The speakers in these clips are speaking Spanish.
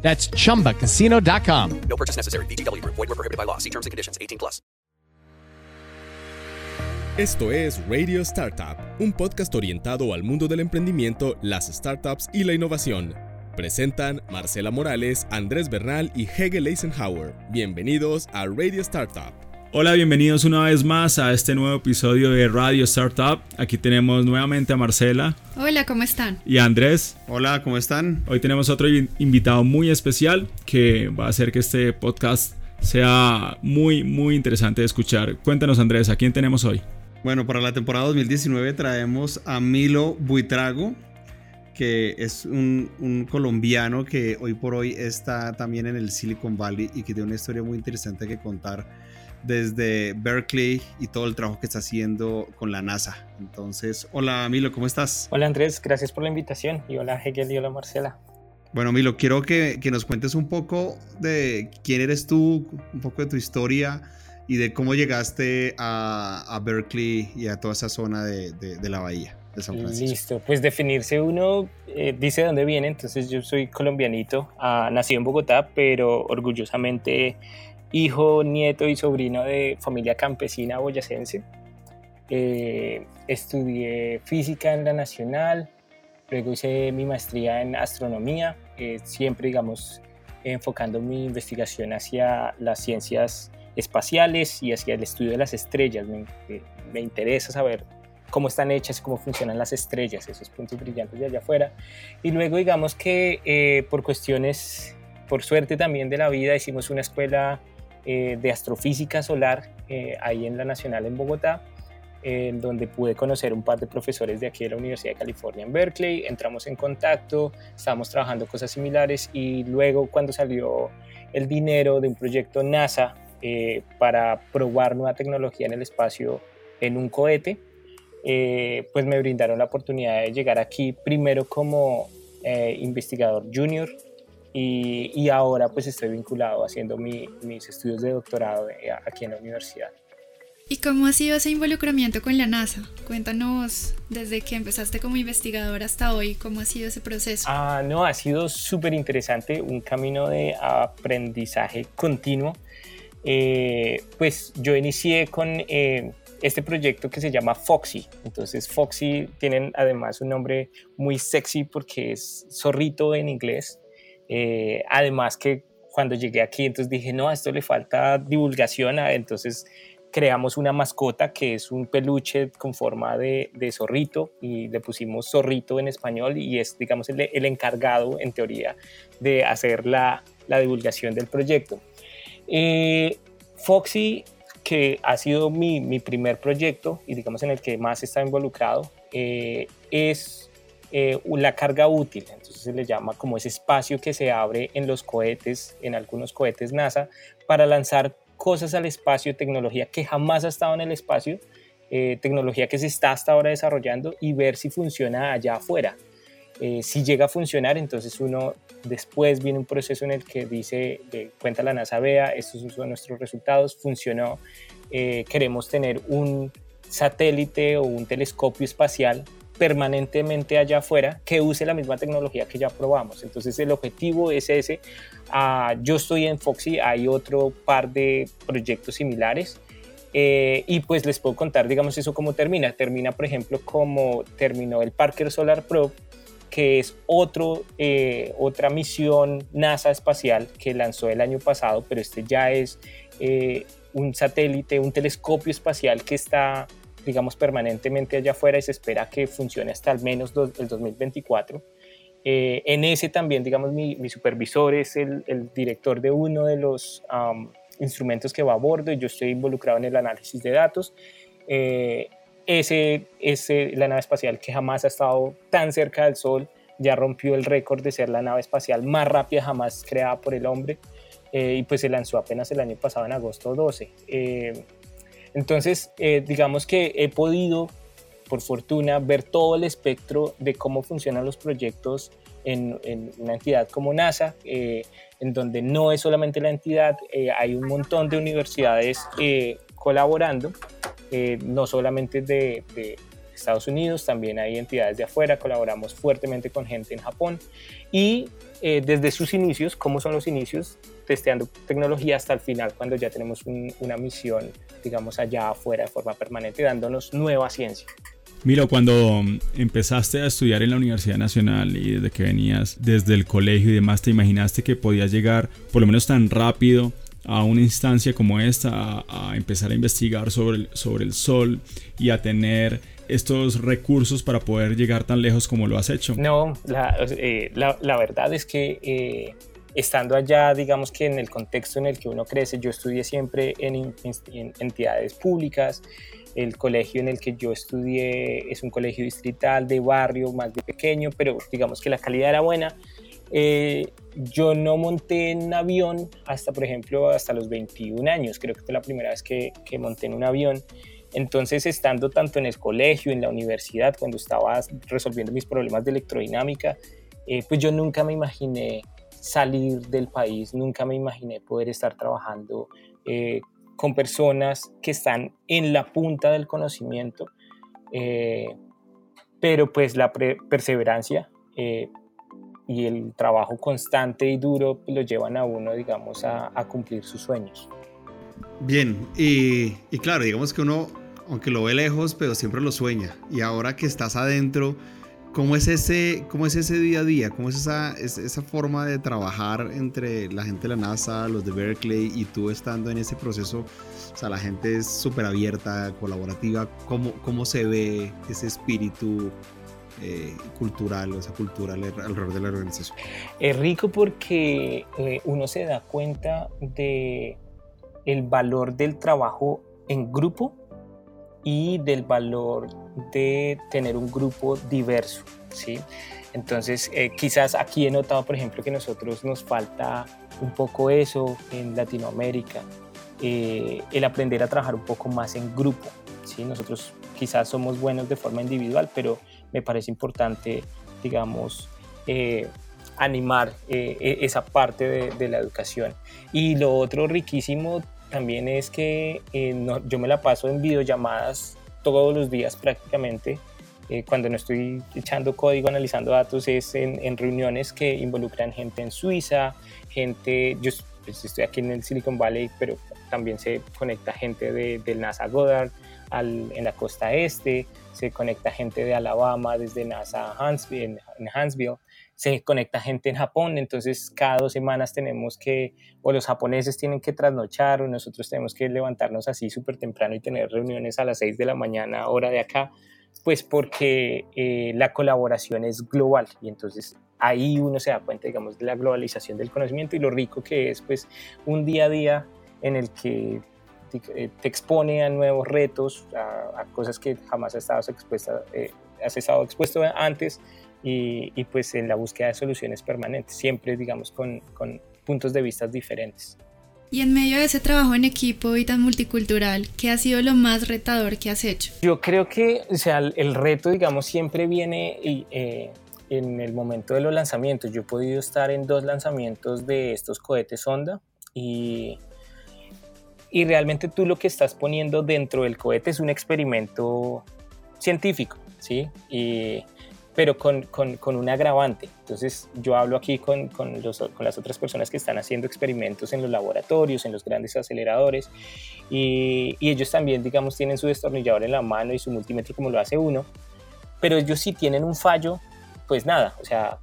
That's chumbacasino.com. No purchase necessary. BGW. Void were prohibited by law. See terms and conditions. 18 plus. Esto es Radio Startup, un podcast orientado al mundo del emprendimiento, las startups y la innovación. Presentan Marcela Morales, Andrés Bernal y Hegel Eisenhower. Bienvenidos a Radio Startup. Hola, bienvenidos una vez más a este nuevo episodio de Radio Startup. Aquí tenemos nuevamente a Marcela. Hola, ¿cómo están? Y a Andrés. Hola, ¿cómo están? Hoy tenemos otro invitado muy especial que va a hacer que este podcast sea muy, muy interesante de escuchar. Cuéntanos, Andrés, ¿a quién tenemos hoy? Bueno, para la temporada 2019 traemos a Milo Buitrago, que es un, un, colombiano que hoy por hoy está también en el Silicon Valley y que tiene una historia muy interesante que contar desde Berkeley y todo el trabajo que está haciendo con la NASA. Entonces, hola Milo, ¿cómo estás? Hola Andrés, gracias por la invitación y hola Hegel y hola Marcela. Bueno, Milo, quiero que, que, nos cuentes un poco de quién eres tú, un poco de tu historia y de cómo llegaste a, a Berkeley y a toda esa zona de, de, la bahía. De San Francisco. Listo, pues definirse uno eh, dice de dónde viene, entonces yo soy colombianito, ah, nacido en Bogotá, pero orgullosamente hijo, nieto y sobrino de familia campesina boyacense. Eh, estudié física en la Nacional, luego hice mi maestría en astronomía, eh, siempre, digamos, enfocando mi investigación hacia las ciencias espaciales y hacia el estudio de las estrellas. Me, eh, me interesa saber cómo están hechas, cómo funcionan las estrellas, esos puntos brillantes de allá afuera. Y luego, digamos que por cuestiones, por suerte también de la vida, hicimos una escuela eh, de astrofísica solar eh, ahí en la Nacional en Bogotá, en donde pude conocer un par de profesores de aquí de la Universidad de California en Berkeley, entramos en contacto, estábamos trabajando cosas similares y luego cuando salió el dinero de un proyecto NASA eh, para probar nueva tecnología en el espacio en un cohete, pues me brindaron la oportunidad de llegar aquí primero como investigador junior y, ahora pues estoy vinculado haciendo mis estudios de doctorado eh, aquí en la universidad. ¿Y cómo ha sido ese involucramiento con la NASA? Cuéntanos desde que empezaste como investigador hasta hoy, ¿cómo ha sido ese proceso? Ah, no, ha sido súper interesante, un camino de aprendizaje continuo. Eh, pues yo inicié con eh, este proyecto que se llama Foxy. Entonces Foxy tienen además un nombre muy sexy porque es zorrito en inglés. Eh, además que cuando llegué aquí, entonces dije, no, a esto le falta divulgación, entonces creamos una mascota que es un peluche con forma de, zorrito y le pusimos zorrito en español y es, digamos, el, el encargado, en teoría, de hacer la, la divulgación del proyecto. Eh, Foxy, que ha sido mi, mi, primer proyecto y digamos en el que más está involucrado, eh, es eh, la carga útil, entonces se le llama como ese espacio que se abre en los cohetes, en algunos cohetes NASA, para lanzar cosas al espacio, tecnología que jamás ha estado en el espacio, eh, tecnología que se está hasta ahora desarrollando y ver si funciona allá afuera. Eh, si llega a funcionar, entonces uno después viene un proceso en el que dice, cuenta la NASA, vea, estos son nuestros resultados, funcionó, queremos tener un satélite o un telescopio espacial permanentemente allá afuera que use la misma tecnología que ya probamos. Entonces el objetivo es ese. Ah, yo estoy en Foxy, hay otro par de proyectos similares. Eh, y pues les puedo contar, digamos, eso cómo termina. Termina, por ejemplo, como terminó el Parker Solar Probe, que es otro, eh, otra misión NASA espacial que lanzó el año pasado, pero este ya es eh, un satélite, un telescopio espacial que está digamos, permanentemente allá afuera y se espera que funcione hasta al menos el 2024. Eh, en ese también, digamos, mi, supervisor es el, director de uno de los instrumentos que va a bordo y yo estoy involucrado en el análisis de datos. Eh, ese es la nave espacial que jamás ha estado tan cerca del Sol, ya rompió el récord de ser la nave espacial más rápida jamás creada por el hombre. eh, y pues se lanzó apenas el año pasado en agosto 12. Eh, entonces, digamos que he podido, por fortuna, ver todo el espectro de cómo funcionan los proyectos en, una entidad como NASA, en donde no es solamente la entidad, hay un montón de universidades colaborando, no solamente de, Estados Unidos, también hay entidades de afuera, colaboramos fuertemente con gente en Japón y eh, desde sus inicios, ¿cómo son los inicios? Testeando tecnología hasta el final, cuando ya tenemos una misión, digamos, allá afuera de forma permanente, dándonos nueva ciencia. Milo, cuando empezaste a estudiar en la Universidad Nacional y desde que venías desde el colegio y demás, ¿te imaginaste que podías llegar por lo menos tan rápido a una instancia como esta, a, empezar a investigar sobre el, sobre el Sol y a tener estos recursos para poder llegar tan lejos como lo has hecho? No, la, eh, la, verdad es que eh, estando allá, digamos que en el contexto en el que uno crece, yo estudié siempre en, entidades públicas, el colegio en el que yo estudié es un colegio distrital de barrio, más de pequeño, pero digamos que la calidad era buena. Eh, yo no monté en avión hasta, por ejemplo, hasta los 21 años, creo que fue la primera vez que, monté un avión. Entonces, estando tanto en el colegio, en la universidad, cuando estaba resolviendo mis problemas de electrodinámica, eh, pues yo nunca me imaginé salir del país, nunca me imaginé poder estar trabajando eh, con personas que están en la punta del conocimiento, eh, pero pues la perseverancia y el trabajo constante y duro lo llevan a uno, digamos, a, cumplir sus sueños. Bien, y, y, claro, digamos que uno aunque lo ve lejos, pero siempre lo sueña. Y ahora que estás adentro, ¿cómo es ese, cómo es ese día a día? ¿Cómo es esa, esa forma de trabajar entre la gente de la NASA, los de Berkeley y tú estando en ese proceso? O sea, la gente es súper abierta, colaborativa. ¿Cómo, ¿Cómo se ve ese espíritu eh, cultural o esa cultura alrededor de la organización? Es rico porque eh, uno se da cuenta de el valor del trabajo en grupo y del valor de tener un grupo diverso, ¿sí? Entonces, eh, quizás aquí he notado, por ejemplo, que nosotros nos falta un poco eso en Latinoamérica, eh, el aprender a trabajar un poco más en grupo, ¿sí? Nosotros quizás somos buenos de forma individual, pero me parece importante, digamos, eh, animar e-, esa parte de, de la educación. Y lo otro riquísimo también es que eh, yo me la paso en videollamadas todos los días prácticamente. Eh, cuando no estoy echando código, analizando datos, es en, reuniones que involucran gente en Suiza, gente, yo pues, estoy aquí en el Silicon Valley, pero también se conecta gente de, del NASA Goddard en la costa este, se conecta gente de Alabama desde NASA Huntsville, se conecta gente en Japón, entonces cada dos semanas tenemos que, o los japoneses tienen que trasnochar, o nosotros tenemos que levantarnos así súper temprano y tener reuniones a las 6 de la mañana, hora de acá, pues porque eh, la colaboración es global y entonces ahí uno se da cuenta, digamos, de la globalización del conocimiento y lo rico que es, pues, un día a día en el que te, eh, expone a nuevos retos, a, cosas que jamás has estado, expuesta, eh, has estado expuesto antes y, pues en la búsqueda de soluciones permanentes, siempre digamos con, con puntos de vista diferentes. Y en medio de ese trabajo en equipo y tan multicultural, ¿qué ha sido lo más retador que has hecho? Yo creo que, o sea, el, reto, digamos, siempre viene eh, en el momento de los lanzamientos. Yo he podido estar en dos lanzamientos de estos cohetes Sonda y, y realmente tú lo que estás poniendo dentro del cohete es un experimento científico, ¿sí? Y pero con, con, con, un agravante. Entonces yo hablo aquí con, con, los, con, las otras personas que están haciendo experimentos en los laboratorios, en los grandes aceleradores, y, y, ellos también, digamos, tienen su destornillador en la mano y su multímetro como lo hace uno, pero ellos si tienen un fallo, pues nada, o sea,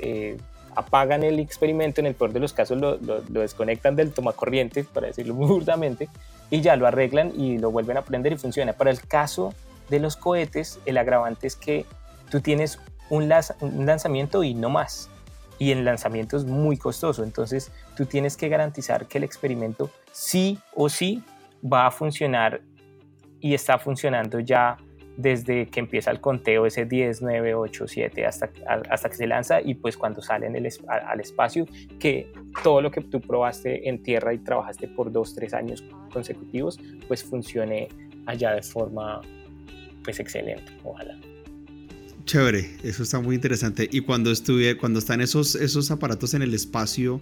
eh, apagan el experimento, en el peor de los casos lo, lo, lo desconectan del tomacorriente, para decirlo muy burdamente, y ya lo arreglan y lo vuelven a prender y funciona. Para el caso de los cohetes, el agravante es que tú tienes un, lanzamiento y no más. Y el lanzamiento es muy costoso, entonces tú tienes que garantizar que el experimento sí o sí va a funcionar y está funcionando ya desde que empieza el conteo ese 10, 9, 8, 7 hasta, hasta que se lanza y pues cuando sale en el, al espacio que todo lo que tú probaste en tierra y trabajaste por 2, 3 años consecutivos pues funcione allá de forma pues excelente, ojalá. Chévere, eso está muy interesante. Y cuando estuve, cuando están esos, esos aparatos en el espacio,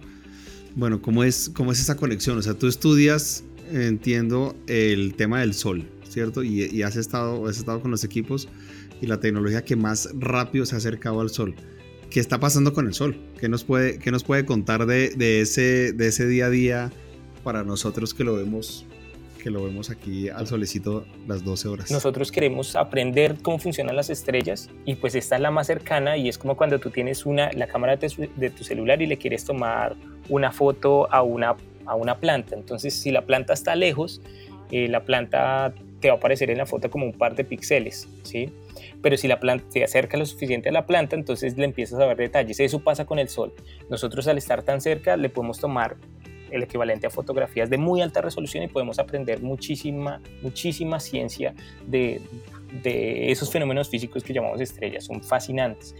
bueno, ¿cómo es, ¿cómo es esa conexión? O sea, tú estudias, entiendo, el tema del sol, ¿cierto? Y, has, estado, has estado con los equipos y la tecnología que más rápido se ha acercado al sol. ¿Qué está pasando con el sol? ¿Qué nos puede, qué nos puede contar de, de, ese, de ese día a día para nosotros que lo vemos que lo vemos aquí al solecito las 12 horas. Nosotros queremos aprender cómo funcionan las estrellas y pues esta es la más cercana y es como cuando tú tienes una, la cámara de, de tu celular y le quieres tomar una foto a una, a una planta. Entonces si la planta está lejos, eh, la planta te va a aparecer en la foto como un par de píxeles, ¿sí? Pero si la planta se acerca lo suficiente a la planta, entonces le empiezas a ver detalles. Eso pasa con el sol. Nosotros al estar tan cerca le podemos tomar el equivalente a fotografías de muy alta resolución y podemos aprender muchísima, muchísima ciencia de, de esos fenómenos físicos que llamamos estrellas. Son fascinantes.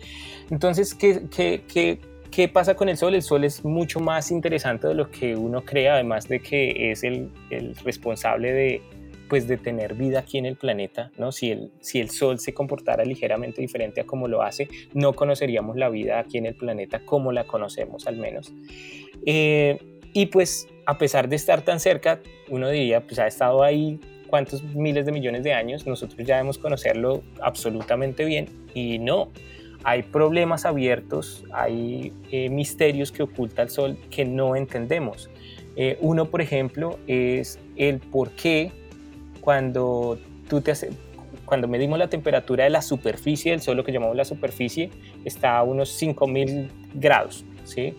Entonces, ¿qué, qué, qué, ¿Qué pasa con el Sol? El Sol es mucho más interesante de lo que uno cree, además de que es el, el responsable de, pues de tener vida aquí en el planeta, ¿no? Si el, si el Sol se comportara ligeramente diferente a como lo hace, no conoceríamos la vida aquí en el planeta como la conocemos al menos. Eh, y pues a pesar de estar tan cerca, uno diría, pues ha estado ahí cuántos miles de millones de años, nosotros ya debemos conocerlo absolutamente bien y no. Hay problemas abiertos, hay eh, misterios que oculta el Sol que no entendemos. Eh, uno, por ejemplo, es el por qué cuando tú te hace, cuando medimos la temperatura de la superficie del Sol, lo que llamamos la superficie, está a unos 5000 grados, ¿sí?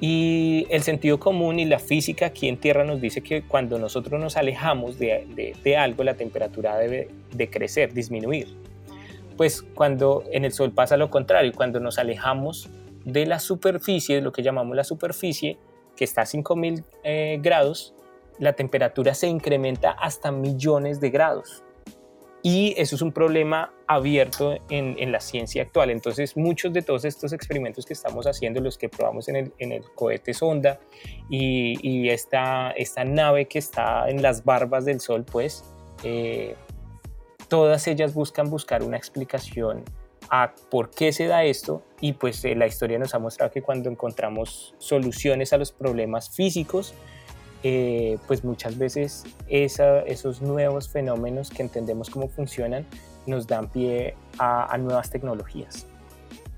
Y el sentido común y la física aquí en Tierra nos dice que cuando nosotros nos alejamos de, algo, la temperatura debe de crecer, disminuir. Pues cuando en el Sol pasa lo contrario, cuando nos alejamos de la superficie, lo que llamamos la superficie, que está a 5000 eh, grados, la temperatura se incrementa hasta millones de grados. Y eso es un problema abierto en, la ciencia actual. Entonces, muchos de todos estos experimentos que estamos haciendo, los que probamos en el, cohete sonda y, esta, esta, nave que está en las barbas del Sol, pues, eh, todas ellas buscan buscar una explicación a por qué se da esto y pues eh, la historia nos ha mostrado que cuando encontramos soluciones a los problemas físicos, eh, pues muchas veces esos nuevos fenómenos que entendemos cómo funcionan nos dan pie a, nuevas tecnologías.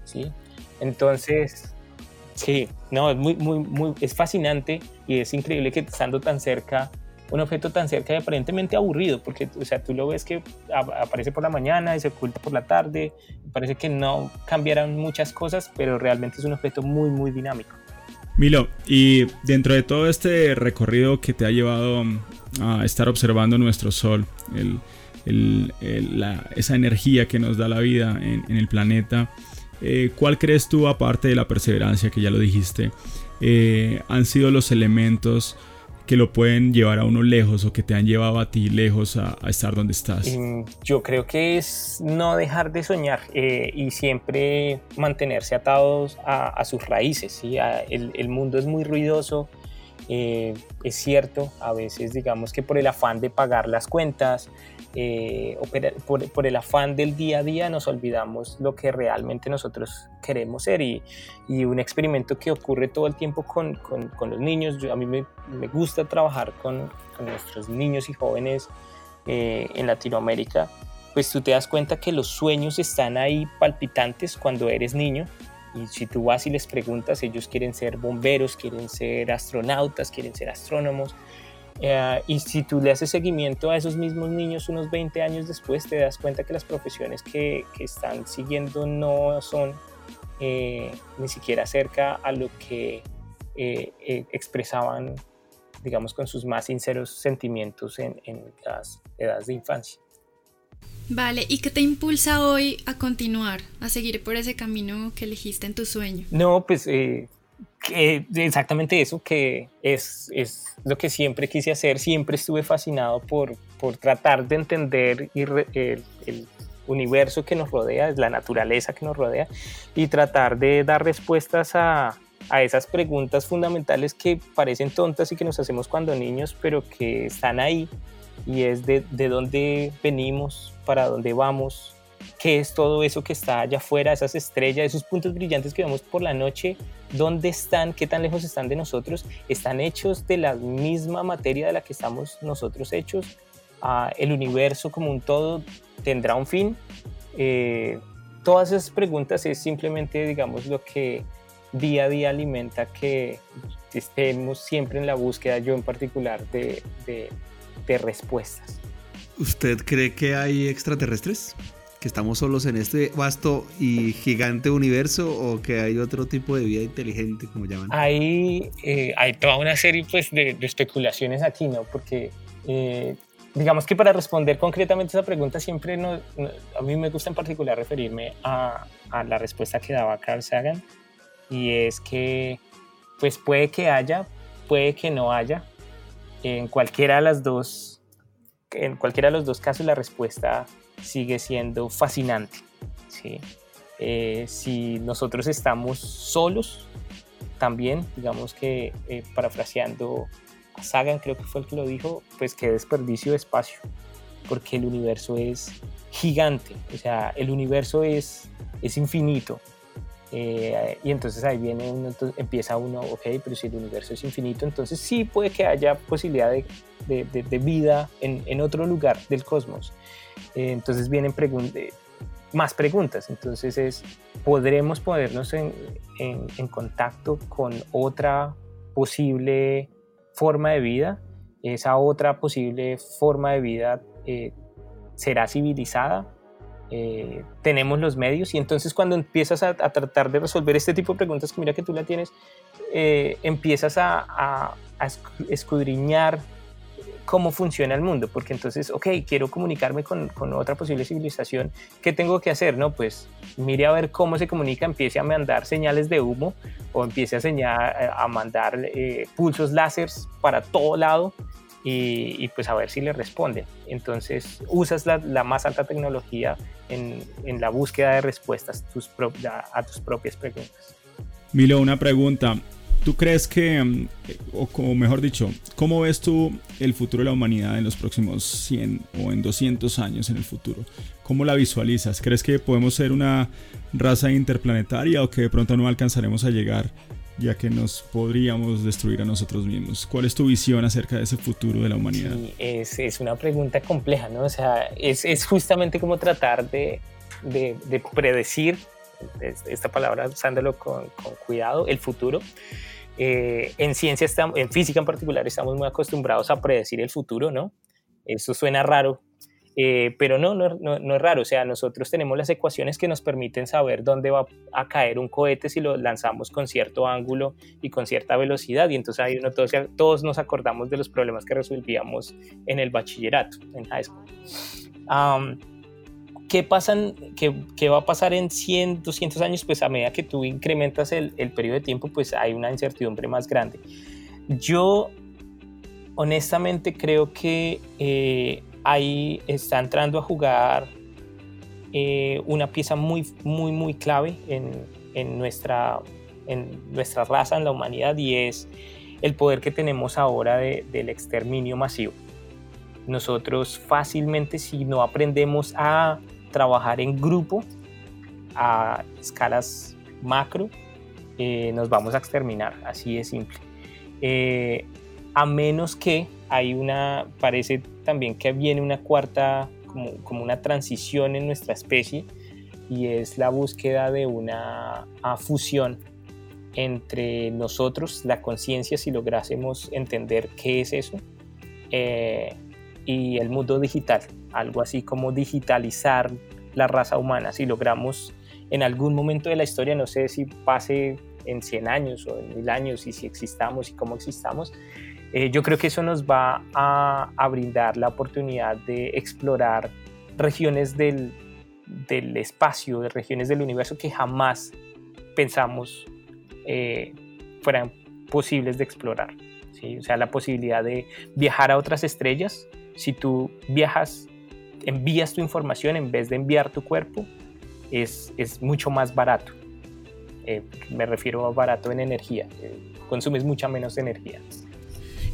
¿sí? Entonces, sí, no, es, muy, muy, muy, es fascinante y es increíble que estando tan cerca, un objeto tan cerca y aparentemente aburrido, porque o sea, tú lo ves que aparece por la mañana y se oculta por la tarde, parece que no cambiarán muchas cosas, pero realmente es un objeto muy, muy dinámico. Milo, y dentro de todo este recorrido que te ha llevado a estar observando nuestro Sol, esa energía que nos da la vida en, el planeta, eh, ¿cuál crees tú, aparte de la perseverancia que ya lo dijiste, eh, han sido los elementos que lo pueden llevar a uno lejos o que te han llevado a ti lejos a, estar donde estás? Mm, yo creo que es no dejar de soñar eh, y siempre mantenerse atados a, sus raíces. el, mundo es muy ruidoso, eh, es cierto, a veces digamos que por el afán de pagar las cuentas, eh, por, el afán del día a día nos olvidamos lo que realmente nosotros queremos ser. Y, un experimento que ocurre todo el tiempo con, los niños, a mí me, gusta trabajar con, nuestros niños y jóvenes eh, en Latinoamérica, pues tú te das cuenta que los sueños están ahí palpitantes cuando eres niño y si tú vas y les preguntas, ellos quieren ser bomberos, quieren ser astronautas, quieren ser astrónomos. Eh, y si tú le haces seguimiento a esos mismos niños unos 20 años después, te das cuenta que las profesiones que, que están siguiendo no son eh, ni siquiera cerca a lo que eh, expresaban, digamos, con sus más sinceros sentimientos en, en las edades de infancia. Vale, ¿y qué te impulsa hoy a continuar, a seguir por ese camino que elegiste en tu sueño? No, pues eh, exactamente eso, que es, es, lo que siempre quise hacer, siempre estuve fascinado por, por tratar de entender el, universo que nos rodea, la naturaleza que nos rodea, y tratar de dar respuestas a, a esas preguntas fundamentales que parecen tontas y que nos hacemos cuando niños, pero que están ahí, y es de, de dónde venimos, para dónde vamos, qué es todo eso que está allá afuera, esas estrellas, esos puntos brillantes que vemos por la noche, dónde están, qué tan lejos están de nosotros, están hechos de la misma materia de la que estamos nosotros hechos, ah, el universo como un todo tendrá un fin. Eh, todas esas preguntas es simplemente, digamos, lo que día a día alimenta que estemos siempre en la búsqueda, yo en particular, de, de, de respuestas. ¿Usted cree que hay extraterrestres? ¿Que estamos solos en este vasto y gigante universo o que hay otro tipo de vida inteligente, como llaman? Hay, eh, hay toda una serie pues, de, de especulaciones aquí, ¿no? Porque eh, digamos que para responder concretamente esa pregunta siempre no, no, a mí me gusta en particular referirme a, a, la respuesta que daba Carl Sagan y es que pues puede que haya, puede que no haya. En cualquiera de las dos, en cualquiera de los dos casos la respuesta sigue siendo fascinante. ¿sí? Eh, si nosotros estamos solos, también, digamos que eh, parafraseando a Sagan, creo que fue el que lo dijo, pues qué desperdicio de espacio, porque el universo es gigante, o sea, el universo es, es infinito. Eh, y entonces ahí viene uno, entonces empieza uno, ok, pero si el universo es infinito, entonces sí puede que haya posibilidad de, de, de, de vida en, en, otro lugar del cosmos. Eh, entonces vienen más preguntas. Entonces es, ¿podremos ponernos en, en, en, contacto con otra posible forma de vida? ¿Esa otra posible forma de vida eh, será civilizada? Eh, tenemos los medios y entonces cuando empiezas a, a, tratar de resolver este tipo de preguntas que mira que tú la tienes, eh, empiezas a, a, a escudriñar cómo funciona el mundo, porque entonces, ok, quiero comunicarme con, con, otra posible civilización, ¿qué tengo que hacer? No, pues mire a ver cómo se comunica, empiece a mandar señales de humo o empiece a, señal, a mandar eh, pulsos láseres para todo lado y, y, pues a ver si le responden. Entonces usas la, la más alta tecnología en, en, la búsqueda de respuestas tus a, a tus propias preguntas. Milo, una pregunta. ¿Tú crees que, o, o, mejor dicho, cómo ves tú el futuro de la humanidad en los próximos 100 o en 200 años en el futuro? ¿Cómo la visualizas? ¿Crees que podemos ser una raza interplanetaria o que de pronto no alcanzaremos a llegar ya que nos podríamos destruir a nosotros mismos? ¿Cuál es tu visión acerca de ese futuro de la humanidad? Sí, es, es, una pregunta compleja, ¿no? O sea, es, es justamente como tratar de, de, de predecir esta palabra usándolo con, con, cuidado, el futuro. Eh, en ciencia, estamos, en física en particular, estamos muy acostumbrados a predecir el futuro, ¿no? Eso suena raro, eh, pero no, no, no, no, es raro. O sea, nosotros tenemos las ecuaciones que nos permiten saber dónde va a caer un cohete si lo lanzamos con cierto ángulo y con cierta velocidad. Y entonces ahí uno, todos, todos nos acordamos de los problemas que resolvíamos en el bachillerato, en high school. Um, ¿qué, pasan, qué, qué, va a pasar en 100, 200 años? Pues a medida que tú incrementas el, el periodo de tiempo, pues hay una incertidumbre más grande. Yo honestamente creo que eh, ahí está entrando a jugar eh, una pieza muy, muy, muy clave en, en, nuestra, en nuestra raza, en la humanidad, y es el poder que tenemos ahora de, del exterminio masivo. Nosotros fácilmente, si no aprendemos a trabajar en grupo a escalas macro, eh, nos vamos a exterminar, así de simple. Eh, a menos que hay una, parece también que viene una cuarta, como, como una transición en nuestra especie, y es la búsqueda de una fusión entre nosotros, la conciencia, si lográsemos entender qué es eso, eh, y el mundo digital, algo así como digitalizar la raza humana. Si logramos en algún momento de la historia, no sé si pase en 100 años o en 1000 años y si existamos y cómo existamos, eh, yo creo que eso nos va a, a, brindar la oportunidad de explorar regiones del, del, espacio, de regiones del universo que jamás pensamos eh, fueran posibles de explorar. ¿sí? O sea, la posibilidad de viajar a otras estrellas. Si tú viajas envías tu información en vez de enviar tu cuerpo, es, es mucho más barato. Eh, me refiero a barato en energía, eh, consumes mucha menos energía.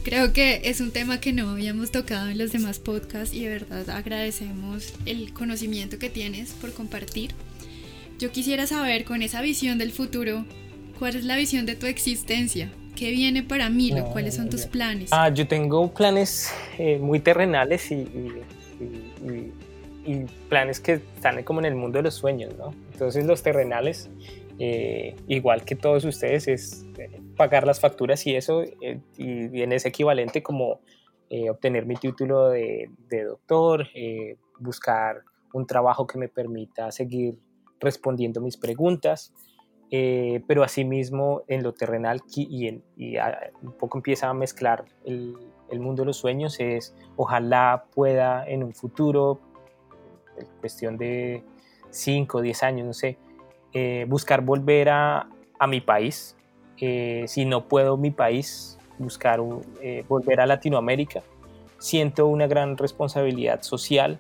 Creo que es un tema que no habíamos tocado en los demás podcasts y de verdad agradecemos el conocimiento que tienes por compartir. Yo quisiera saber con esa visión del futuro, ¿cuál es la visión de tu existencia? ¿Qué viene para Milo? No, ¿Cuáles son tus planes? Ah, yo tengo planes eh, muy terrenales y, y- y- y- y planes que están como en el mundo de los sueños, ¿no? Entonces los terrenales, eh, igual que todos ustedes, es eh, pagar las facturas y eso, eh, y, en ese equivalente como eh, obtener mi título de, de doctor, eh, buscar un trabajo que me permita seguir respondiendo mis preguntas, eh, pero asimismo en lo terrenal y, en- y a- un poco empieza a mezclar el, el mundo de los sueños es ojalá pueda en un futuro, en cuestión de 5 o 10 años, no sé, eh, buscar volver a, a mi país. Eh, si no puedo mi país, buscar eh, volver a Latinoamérica. Siento una gran responsabilidad social.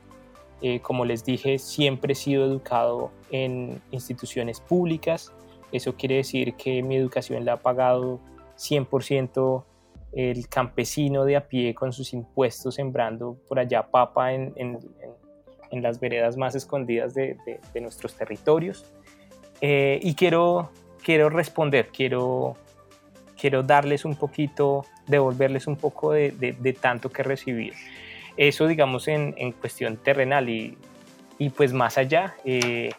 Eh, como les dije, siempre he sido educado en instituciones públicas. Eso quiere decir que mi educación la ha pagado 100% el campesino de a pie con sus impuestos sembrando por allá papa en, en- en- en las veredas más escondidas de, de- de nuestros territorios. Eh, y quiero, quiero responder, quiero, quiero darles un poquito, devolverles un poco de, de- de tanto que recibir. Eso, digamos, en, en cuestión terrenal y, y pues más allá, eh,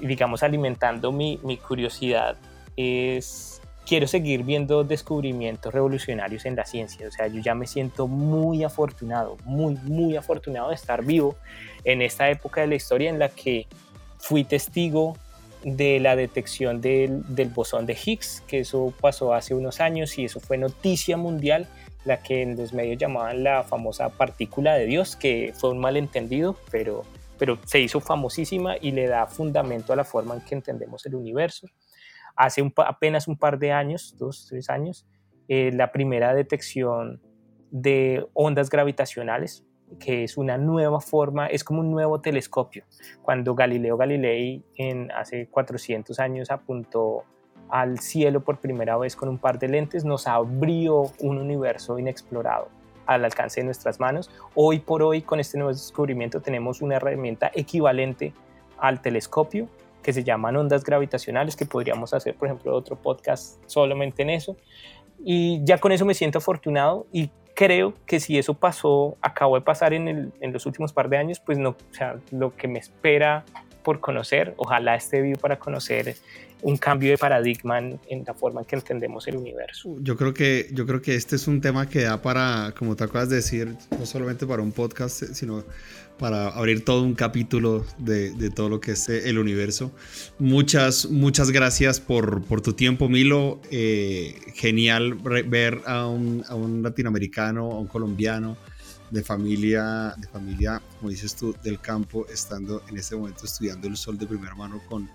digamos, alimentando mi, mi curiosidad, es quiero seguir viendo descubrimientos revolucionarios en la ciencia. O sea, yo ya me siento muy afortunado, muy, muy afortunado de estar vivo en esta época de la historia en la que fui testigo de la detección del, bosón de Higgs, que eso pasó hace unos años y eso fue noticia mundial, la que en los medios llamaban la famosa partícula de Dios, que fue un malentendido, pero, pero se hizo famosísima y le da fundamento a la forma en que entendemos el universo. Hace apenas un par de años, dos, tres años, eh, la primera detección de ondas gravitacionales, que es una nueva forma, es como un nuevo telescopio. Cuando Galileo Galilei en hace 400 años apuntó al cielo por primera vez con un par de lentes, nos abrió un universo inexplorado al alcance de nuestras manos. Hoy por hoy, con este nuevo descubrimiento, tenemos una herramienta equivalente al telescopio que se llaman ondas gravitacionales, que podríamos hacer, por ejemplo, otro podcast solamente en eso. Y ya con eso me siento afortunado y creo que si eso pasó, acabó de pasar en, el- en los últimos par de años, pues no, o sea, lo que me espera por conocer, ojalá esté vivo para conocer un cambio de paradigma en, en la forma en que entendemos el universo. Yo creo que yo creo que este es un tema que da para, como te acabas de decir, no solamente para un podcast, sino para abrir todo un capítulo de, todo lo que es eh, el universo. Muchas, muchas gracias por, por tu tiempo, Milo. Eh, genial ver a un, a un latinoamericano, a un colombiano de familia, de familia, como dices tú, del campo, estando en este momento estudiando el sol de primera mano con,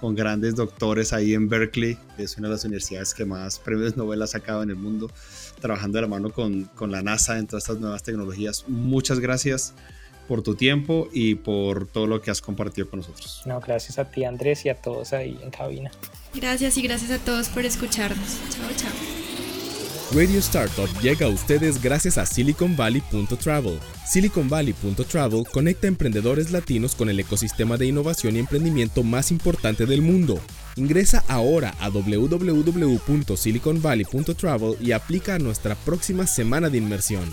con grandes doctores ahí en Berkeley, es una de las universidades que más premios Nobel ha sacado en el mundo, trabajando de la mano con, con la NASA en todas estas nuevas tecnologías. Muchas gracias por tu tiempo y por todo lo que has compartido con nosotros. No, gracias a ti Andrés y a todos ahí en cabina. Gracias y gracias a todos por escucharnos. Chao, chao. Radio Startup llega a ustedes gracias a SiliconValley.travel. SiliconValley.travel conecta emprendedores latinos con el ecosistema de innovación y emprendimiento más importante del mundo. Ingresa ahora a www.siliconvalley.travel y aplica a nuestra próxima semana de inmersión.